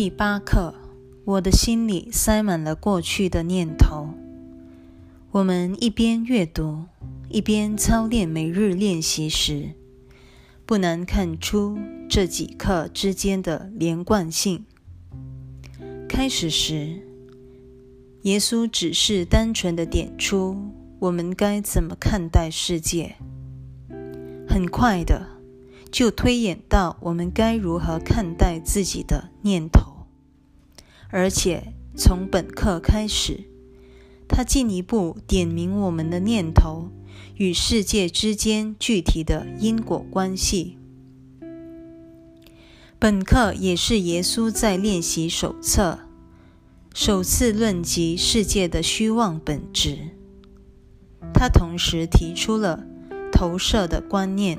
第八课，我的心里塞满了过去的念头。我们一边阅读，一边操练每日练习时，不难看出这几课之间的连贯性。开始时，耶稣只是单纯的点出我们该怎么看待世界，很快的。就推演到我们该如何看待自己的念头，而且从本课开始，他进一步点明我们的念头与世界之间具体的因果关系。本课也是耶稣在练习手册首次论及世界的虚妄本质。他同时提出了投射的观念。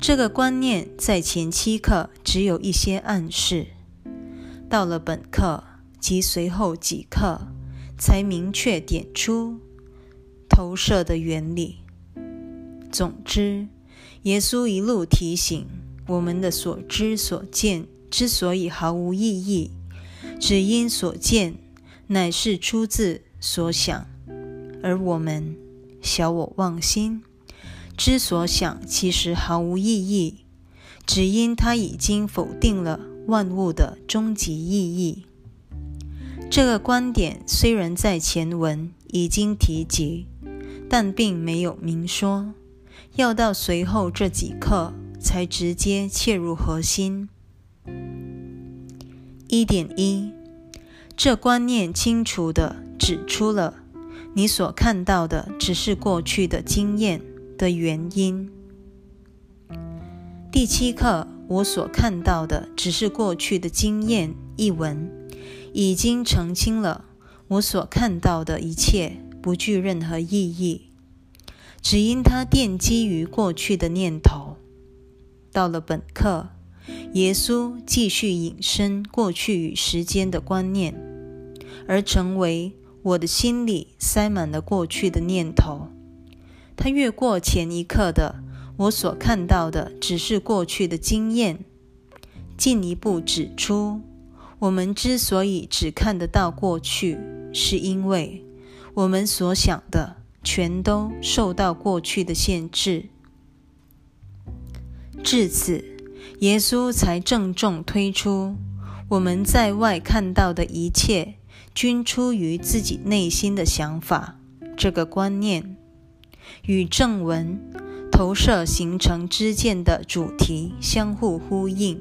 这个观念在前七课只有一些暗示，到了本课及随后几课，才明确点出投射的原理。总之，耶稣一路提醒我们的所知所见之所以毫无意义，只因所见乃是出自所想，而我们小我妄心。之所想其实毫无意义，只因它已经否定了万物的终极意义。这个观点虽然在前文已经提及，但并没有明说，要到随后这几课才直接切入核心。一点一，这观念清楚地指出了你所看到的只是过去的经验。的原因。第七课，我所看到的只是过去的经验。一文已经澄清了，我所看到的一切不具任何意义，只因它奠基于过去的念头。到了本课，耶稣继续引申过去与时间的观念，而成为我的心里塞满了过去的念头。他越过前一刻的我所看到的只是过去的经验，进一步指出，我们之所以只看得到过去，是因为我们所想的全都受到过去的限制。至此，耶稣才郑重推出我们在外看到的一切均出于自己内心的想法这个观念。与正文投射形成之见的主题相互呼应。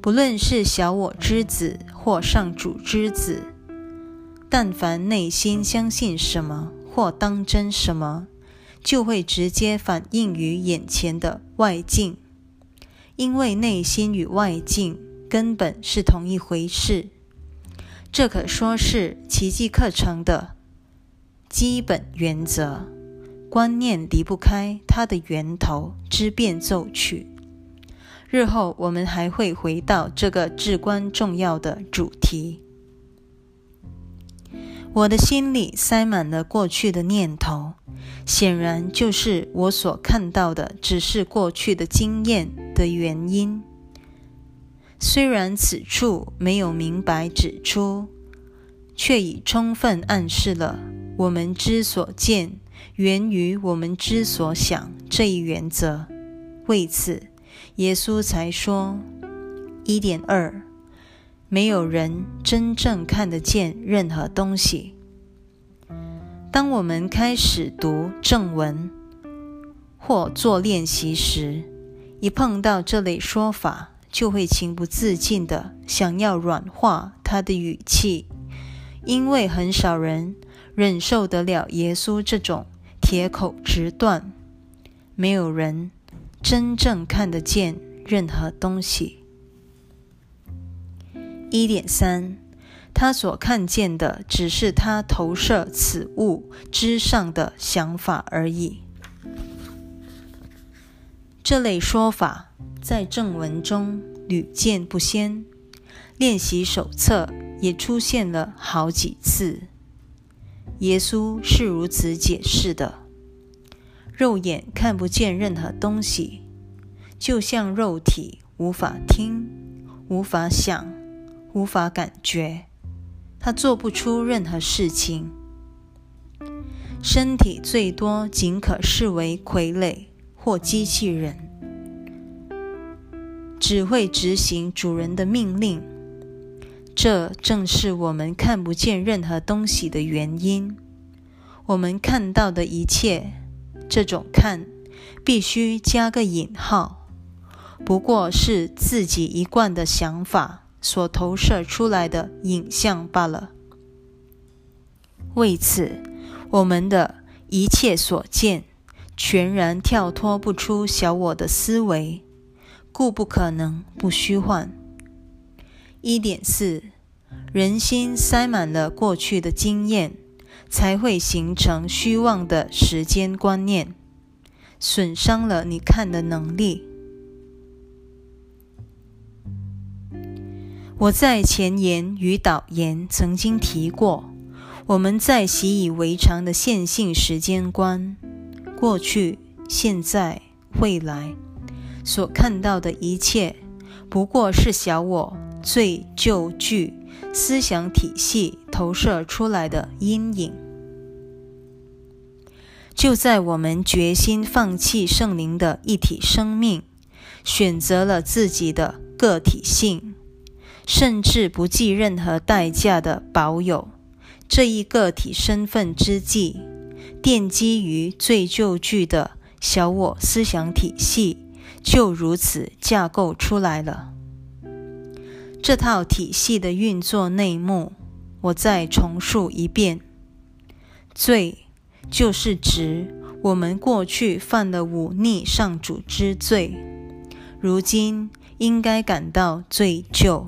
不论是小我之子或上主之子，但凡内心相信什么或当真什么，就会直接反映于眼前的外境，因为内心与外境根本是同一回事。这可说是奇迹课程的基本原则。观念离不开它的源头之变奏曲。日后我们还会回到这个至关重要的主题。我的心里塞满了过去的念头，显然就是我所看到的只是过去的经验的原因。虽然此处没有明白指出，却已充分暗示了我们之所见。源于我们之所想这一原则，为此，耶稣才说：一点二，没有人真正看得见任何东西。当我们开始读正文或做练习时，一碰到这类说法，就会情不自禁的想要软化他的语气，因为很少人忍受得了耶稣这种。铁口直断，没有人真正看得见任何东西。一点三，他所看见的只是他投射此物之上的想法而已。这类说法在正文中屡见不鲜，练习手册也出现了好几次。耶稣是如此解释的：肉眼看不见任何东西，就像肉体无法听、无法想，无法感觉，他做不出任何事情。身体最多仅可视为傀儡或机器人，只会执行主人的命令。这正是我们看不见任何东西的原因。我们看到的一切，这种看必须加个引号，不过是自己一贯的想法所投射出来的影像罢了。为此。我们的一切所见，全然跳脱不出小我的思维，故不可能不虚幻。一点四，人心塞满了过去的经验，才会形成虚妄的时间观念，损伤了你看的能力。我在前言与导言曾经提过。我们在习以为常的线性时间观，过去、现在、未来所看到的一切，不过是小我最旧具思想体系投射出来的阴影。就在我们决心放弃圣灵的一体生命，选择了自己的个体性，甚至不计任何代价的保有。这一个体身份之际，奠基于最旧句的小我思想体系就如此架构出来了。这套体系的运作内幕，我再重述一遍：罪就是指我们过去犯了忤逆上主之罪，如今应该感到罪疚。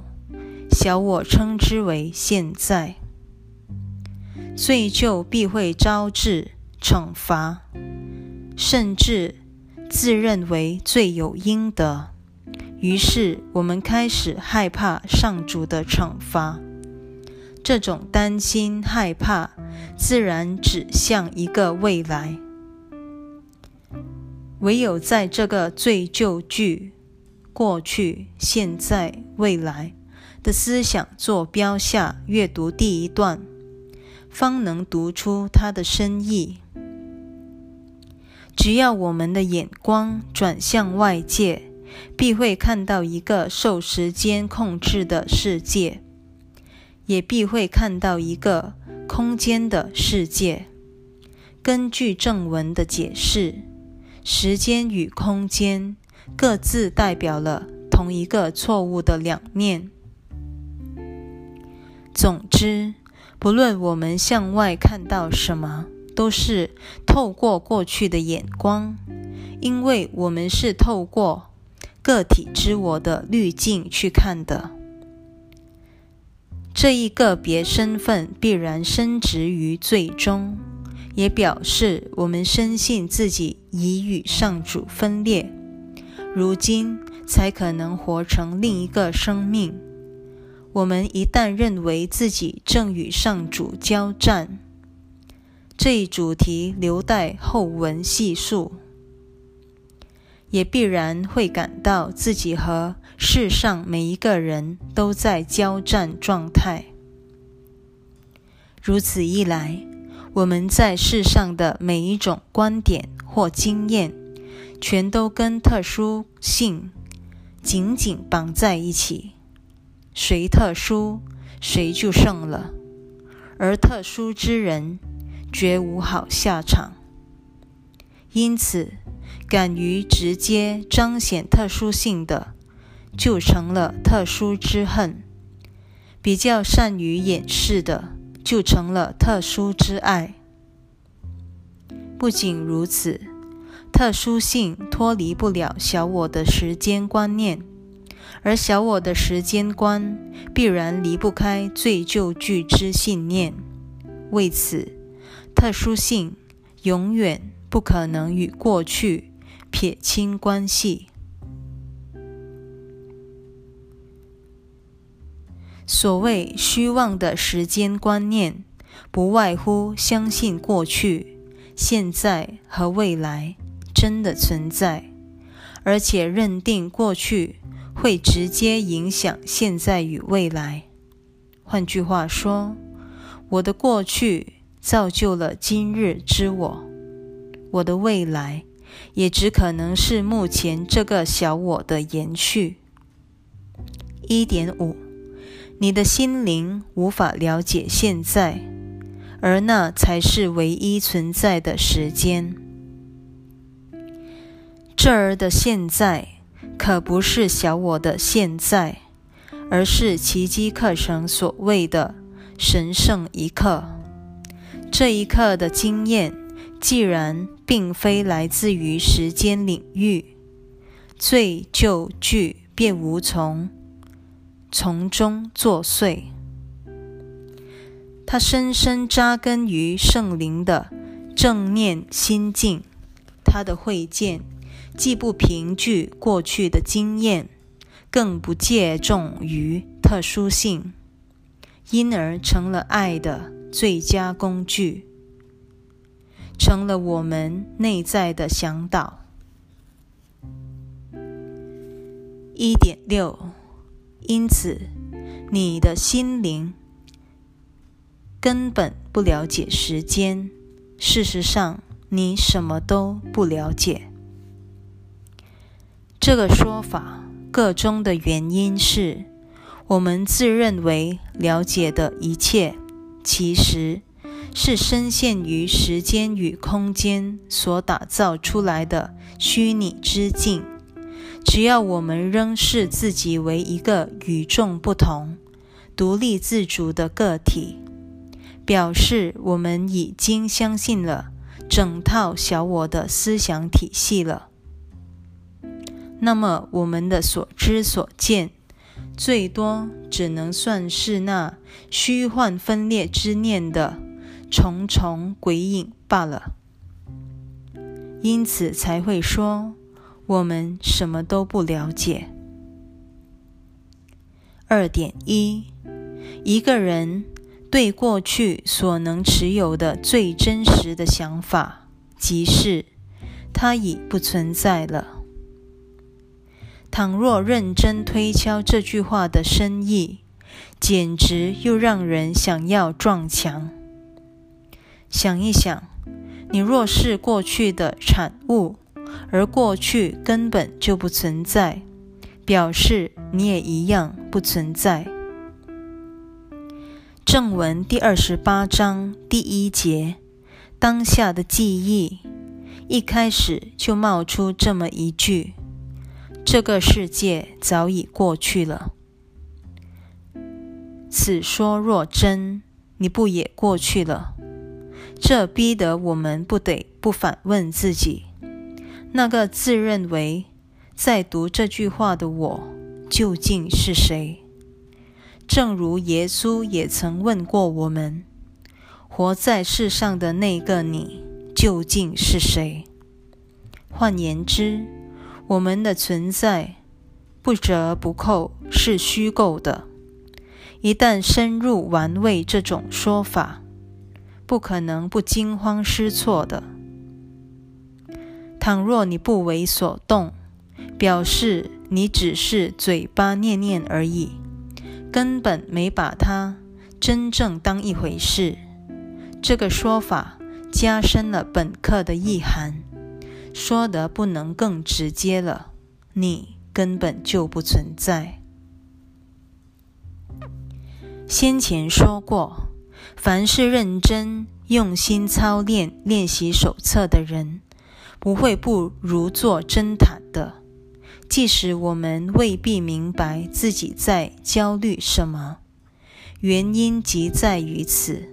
小我称之为现在。罪疚必会招致惩罚，甚至自认为罪有应得。于是我们开始害怕上主的惩罚。这种担心、害怕，自然指向一个未来。唯有在这个最旧句“过去、现在、未来”的思想坐标下阅读第一段。方能读出它的深意。只要我们的眼光转向外界，必会看到一个受时间控制的世界，也必会看到一个空间的世界。根据正文的解释，时间与空间各自代表了同一个错误的两面。总之。不论我们向外看到什么，都是透过过去的眼光，因为我们是透过个体之我的滤镜去看的。这一个别身份必然升值于最终，也表示我们深信自己已与上主分裂，如今才可能活成另一个生命。我们一旦认为自己正与上主交战，这一主题留待后文细述，也必然会感到自己和世上每一个人都在交战状态。如此一来，我们在世上的每一种观点或经验，全都跟特殊性紧紧绑在一起。谁特殊，谁就胜了；而特殊之人，绝无好下场。因此，敢于直接彰显特殊性的，就成了特殊之恨；比较善于掩饰的，就成了特殊之爱。不仅如此，特殊性脱离不了小我的时间观念。而小我的时间观必然离不开最旧具之信念，为此，特殊性永远不可能与过去撇清关系。所谓虚妄的时间观念，不外乎相信过去、现在和未来真的存在，而且认定过去。会直接影响现在与未来。换句话说，我的过去造就了今日之我，我的未来也只可能是目前这个小我的延续。一点五，你的心灵无法了解现在，而那才是唯一存在的时间。这儿的现在可不是小我的现在，而是奇迹课程所谓的神圣一刻。这一刻的经验，既然并非来自于时间领域，罪就惧便无从。从中作祟，它深深扎根于圣灵的正念心境。它的会见既不凭据过去的经验，更不借重于特殊性，因而成了爱的最佳工具，成了我们内在的向导。一点六。因此，你的心灵根本不了解时间。事实上，你什么都不了解。这个说法个中的原因是，我们自认为了解的一切，其实是深陷于时间与空间所打造出来的虚拟之境。只要我们仍视自己为一个与众不同、独立自主的个体，表示我们已经相信了整套小我的思想体系了。那么，我们的所知所见，最多只能算是那虚幻分裂之念的重重鬼影罢了。因此，才会说。我们什么都不了解。二点一，一个人对过去所能持有的最真实的想法，即是它已不存在了。倘若认真推敲这句话的深意，简直又让人想要撞墙。想一想，你若是过去的产物。而过去根本就不存在，表示你也一样不存在。正文第二十八章第一节，当下的记忆，一开始就冒出这么一句：“这个世界早已过去了。”此说若真，你不也过去了？这逼得我们不得不反问自己。那个自认为在读这句话的我究竟是谁？正如耶稣也曾问过我们：活在世上的那个你究竟是谁？换言之，我们的存在不折不扣是虚构的。一旦深入玩味这种说法，不可能不惊慌失措的。倘若你不为所动，表示你只是嘴巴念念而已，根本没把它真正当一回事。这个说法加深了本课的意涵，说得不能更直接了。你根本就不存在。先前说过，凡是认真用心操练练习手册的人。不会不如坐针毯的，即使我们未必明白自己在焦虑什么，原因即在于此。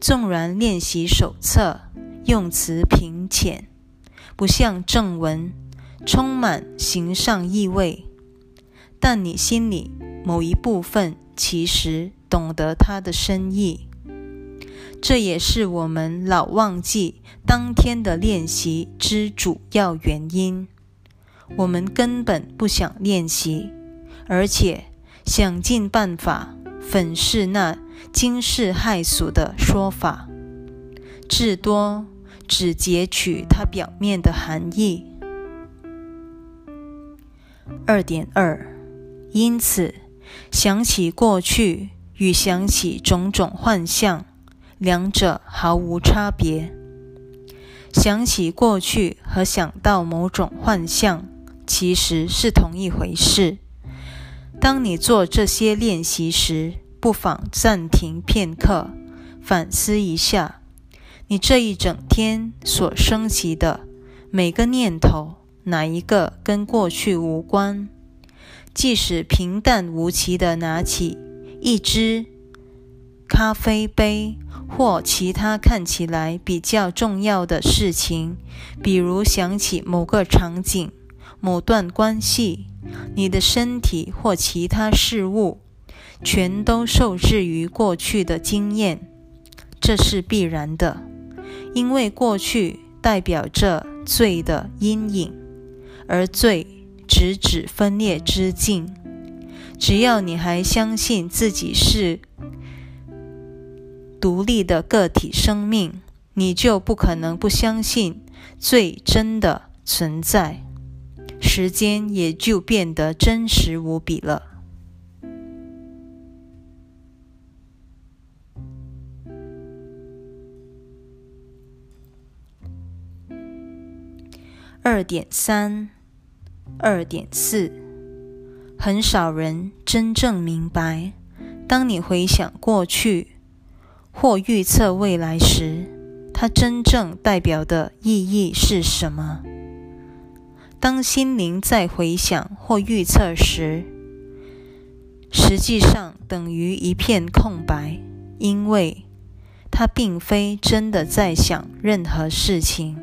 纵然练习手册用词平浅，不像正文充满形上意味，但你心里某一部分其实懂得它的深意。这也是我们老忘记当天的练习之主要原因。我们根本不想练习，而且想尽办法粉饰那惊世骇俗的说法，至多只截取它表面的含义。二点二，因此想起过去与想起种种幻象，两者毫无差别。想起过去和想到某种幻象，其实是同一回事。当你做这些练习时，不妨暂停片刻，反思一下，你这一整天所升起的每个念头，哪一个跟过去无关？即使平淡无奇地拿起一只咖啡杯。或其他看起来比较重要的事情，比如想起某个场景、某段关系、你的身体或其他事物，全都受制于过去的经验。这是必然的，因为过去代表着罪的阴影，而罪直指分裂之境。只要你还相信自己是。独立的个体生命，你就不可能不相信最真的存在，时间也就变得真实无比了。二点三，二点四，很少人真正明白，当你回想过去。或预测未来时，它真正代表的意义是什么？当心灵在回想或预测时，实际上等于一片空白，因为它并非真的在想任何事情。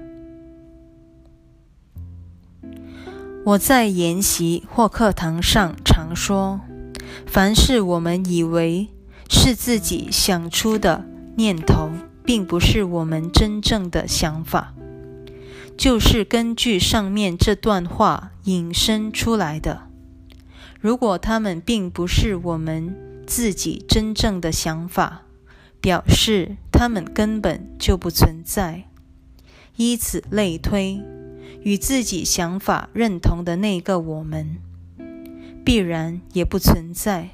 我在研习或课堂上常说，凡是我们以为。是自己想出的念头，并不是我们真正的想法，就是根据上面这段话引申出来的。如果他们并不是我们自己真正的想法，表示他们根本就不存在。以此类推，与自己想法认同的那个我们，必然也不存在。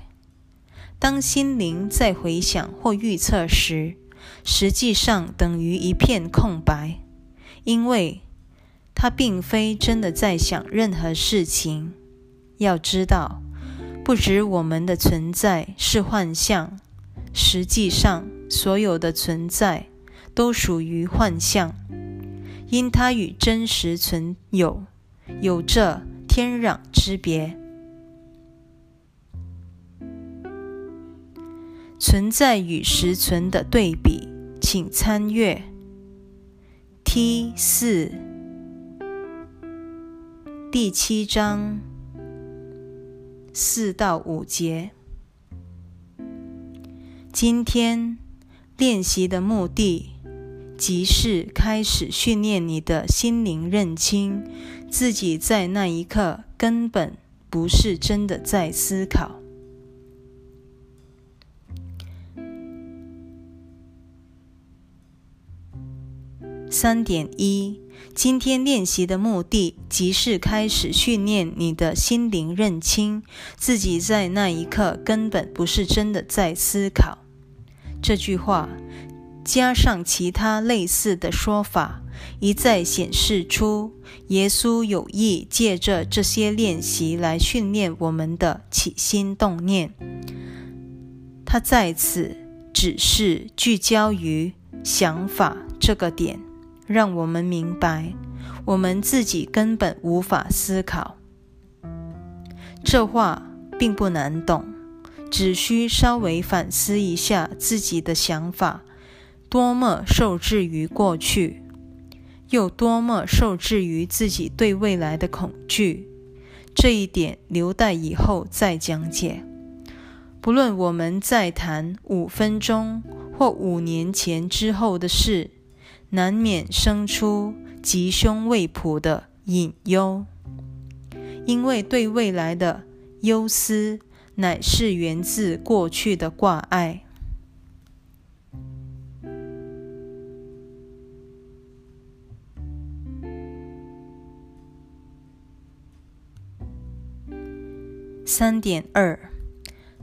当心灵在回想或预测时，实际上等于一片空白，因为它并非真的在想任何事情。要知道，不止我们的存在是幻象，实际上所有的存在都属于幻象，因它与真实存有有着天壤之别。存在与实存的对比，请参阅 T 四第七章四到五节。今天练习的目的，即是开始训练你的心灵，认清自己在那一刻根本不是真的在思考。三点一，今天练习的目的，即是开始训练你的心灵，认清自己在那一刻根本不是真的在思考。这句话加上其他类似的说法，一再显示出耶稣有意借着这些练习来训练我们的起心动念。他在此只是聚焦于想法这个点。让我们明白，我们自己根本无法思考。这话并不难懂，只需稍微反思一下自己的想法，多么受制于过去，又多么受制于自己对未来的恐惧。这一点留待以后再讲解。不论我们在谈五分钟或五年前之后的事。难免生出吉凶未卜的隐忧，因为对未来的忧思，乃是源自过去的挂碍。三点二，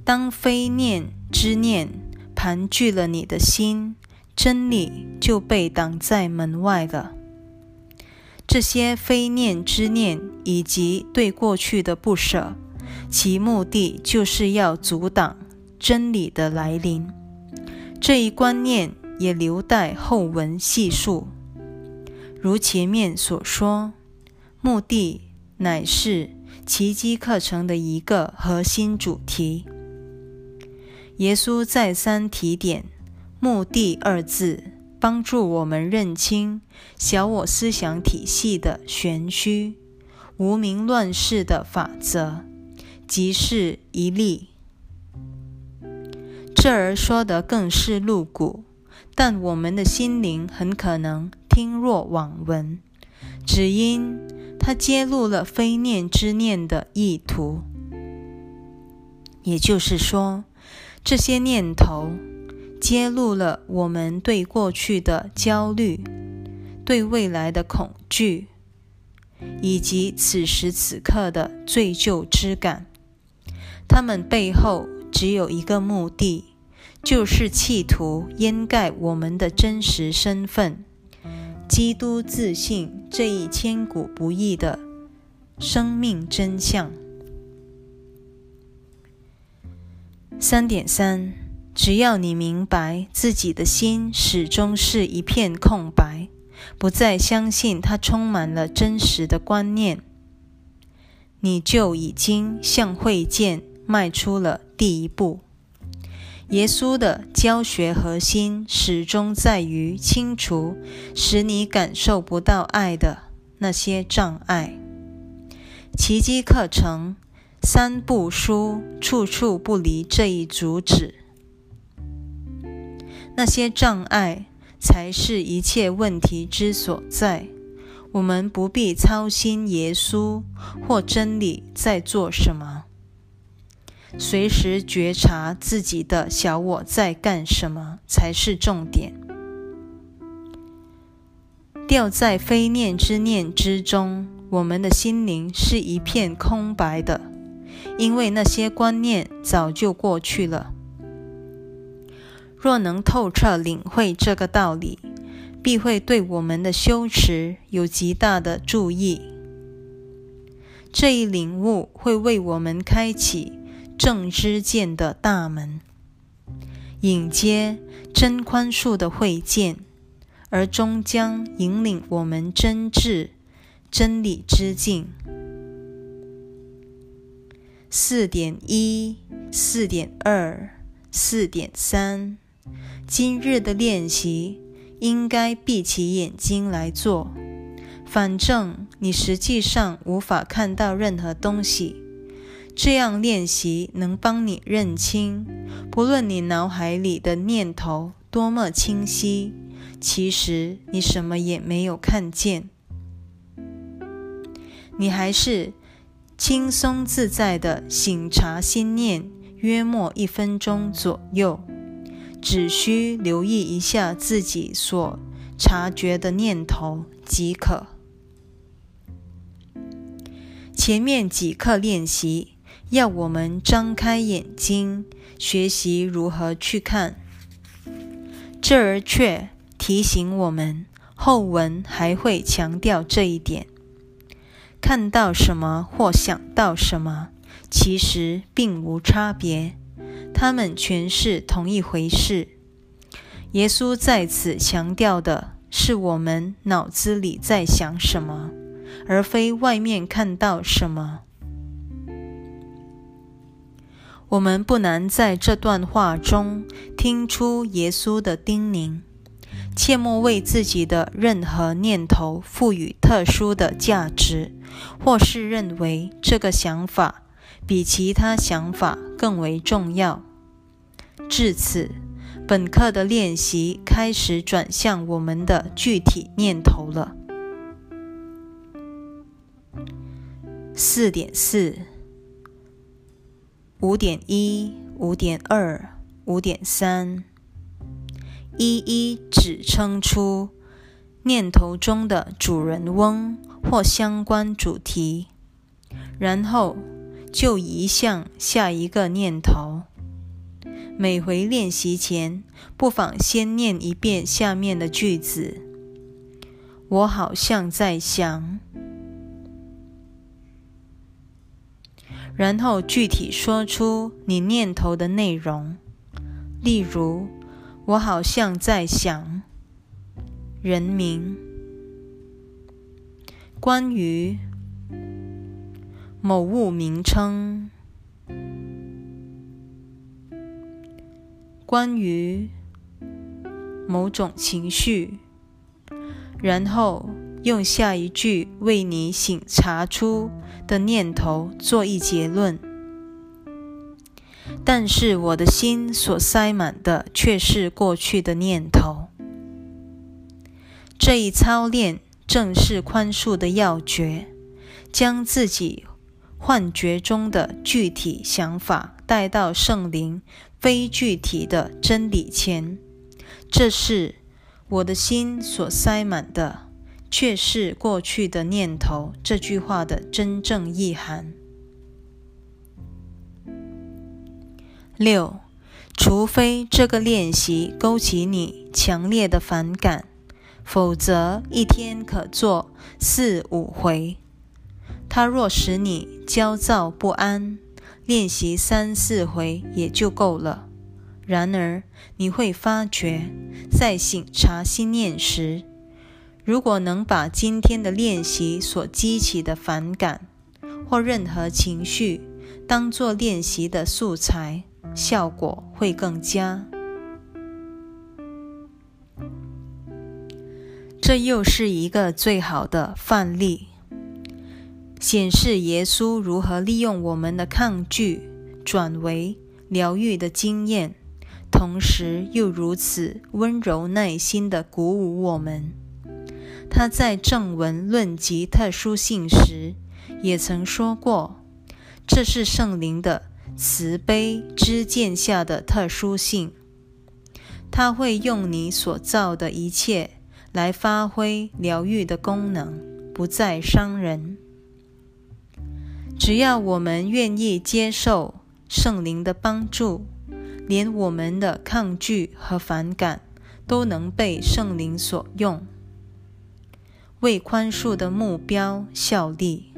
当非念之念盘踞了你的心，真理就被挡在门外了。这些非念之念以及对过去的不舍，其目的就是要阻挡真理的来临。这一观念也留待后文细述。如前面所说，目的乃是。奇迹课程的一个核心主题，耶稣再三提点“目的”二字，帮助我们认清小我思想体系的玄虚、无名乱世的法则，即是一例。这儿说的更是露骨，但我们的心灵很可能听若罔闻，只因。他揭露了非念之念的意图，也就是说，这些念头揭露了我们对过去的焦虑、对未来的恐惧，以及此时此刻的罪疚之感。他们背后只有一个目的，就是企图掩盖我们的真实身份。基督自信这一千古不易的生命真相。三点三，只要你明白自己的心始终是一片空白，不再相信它充满了真实的观念，你就已经向会见迈出了第一步。耶稣的教学核心始终在于清除使你感受不到爱的那些障碍。奇迹课程三部书处处不离这一主旨。那些障碍才是一切问题之所在。我们不必操心耶稣或真理在做什么。随时觉察自己的小我在干什么才是重点。掉在非念之念之中，我们的心灵是一片空白的，因为那些观念早就过去了。若能透彻领会这个道理，必会对我们的修持有极大的注意。这一领悟会为我们开启。正知见的大门，迎接真宽恕的会见，而终将引领我们真至真理之境。四点一、四点二、四点三，今日的练习应该闭起眼睛来做，反正你实际上无法看到任何东西。这样练习能帮你认清，不论你脑海里的念头多么清晰，其实你什么也没有看见。你还是轻松自在的醒察心念，约莫一分钟左右，只需留意一下自己所察觉的念头即可。前面几课练习。要我们张开眼睛，学习如何去看。这儿却提醒我们，后文还会强调这一点：看到什么或想到什么，其实并无差别，它们全是同一回事。耶稣在此强调的是，我们脑子里在想什么，而非外面看到什么。我们不难在这段话中听出耶稣的叮咛：切莫为自己的任何念头赋予特殊的价值，或是认为这个想法比其他想法更为重要。至此，本课的练习开始转向我们的具体念头了。四点四。五点一、五点二、五点三，一一指称出念头中的主人翁或相关主题，然后就移向下一个念头。每回练习前，不妨先念一遍下面的句子：“我好像在想。”然后具体说出你念头的内容。例如，我好像在想人名，关于某物名称。关于某种情绪，然后用下一句为你醒察出的念头做一结论。但是我的心所塞满的却是过去的念头。这一操练正是宽恕的要诀，将自己幻觉中的具体想法带到圣灵。非具体的真理前，这是我的心所塞满的，却是过去的念头。这句话的真正意涵。六，除非这个练习勾起你强烈的反感，否则一天可做四五回。它若使你焦躁不安。练习三四回也就够了。然而，你会发觉，在醒察心念时，如果能把今天的练习所激起的反感或任何情绪当作练习的素材，效果会更佳。这又是一个最好的范例。显示耶稣如何利用我们的抗拒转为疗愈的经验，同时又如此温柔耐心地鼓舞我们。他在正文论及特殊性时，也曾说过：“这是圣灵的慈悲之剑下的特殊性，他会用你所造的一切来发挥疗愈的功能，不再伤人。”只要我们愿意接受圣灵的帮助，连我们的抗拒和反感都能被圣灵所用，为宽恕的目标效力。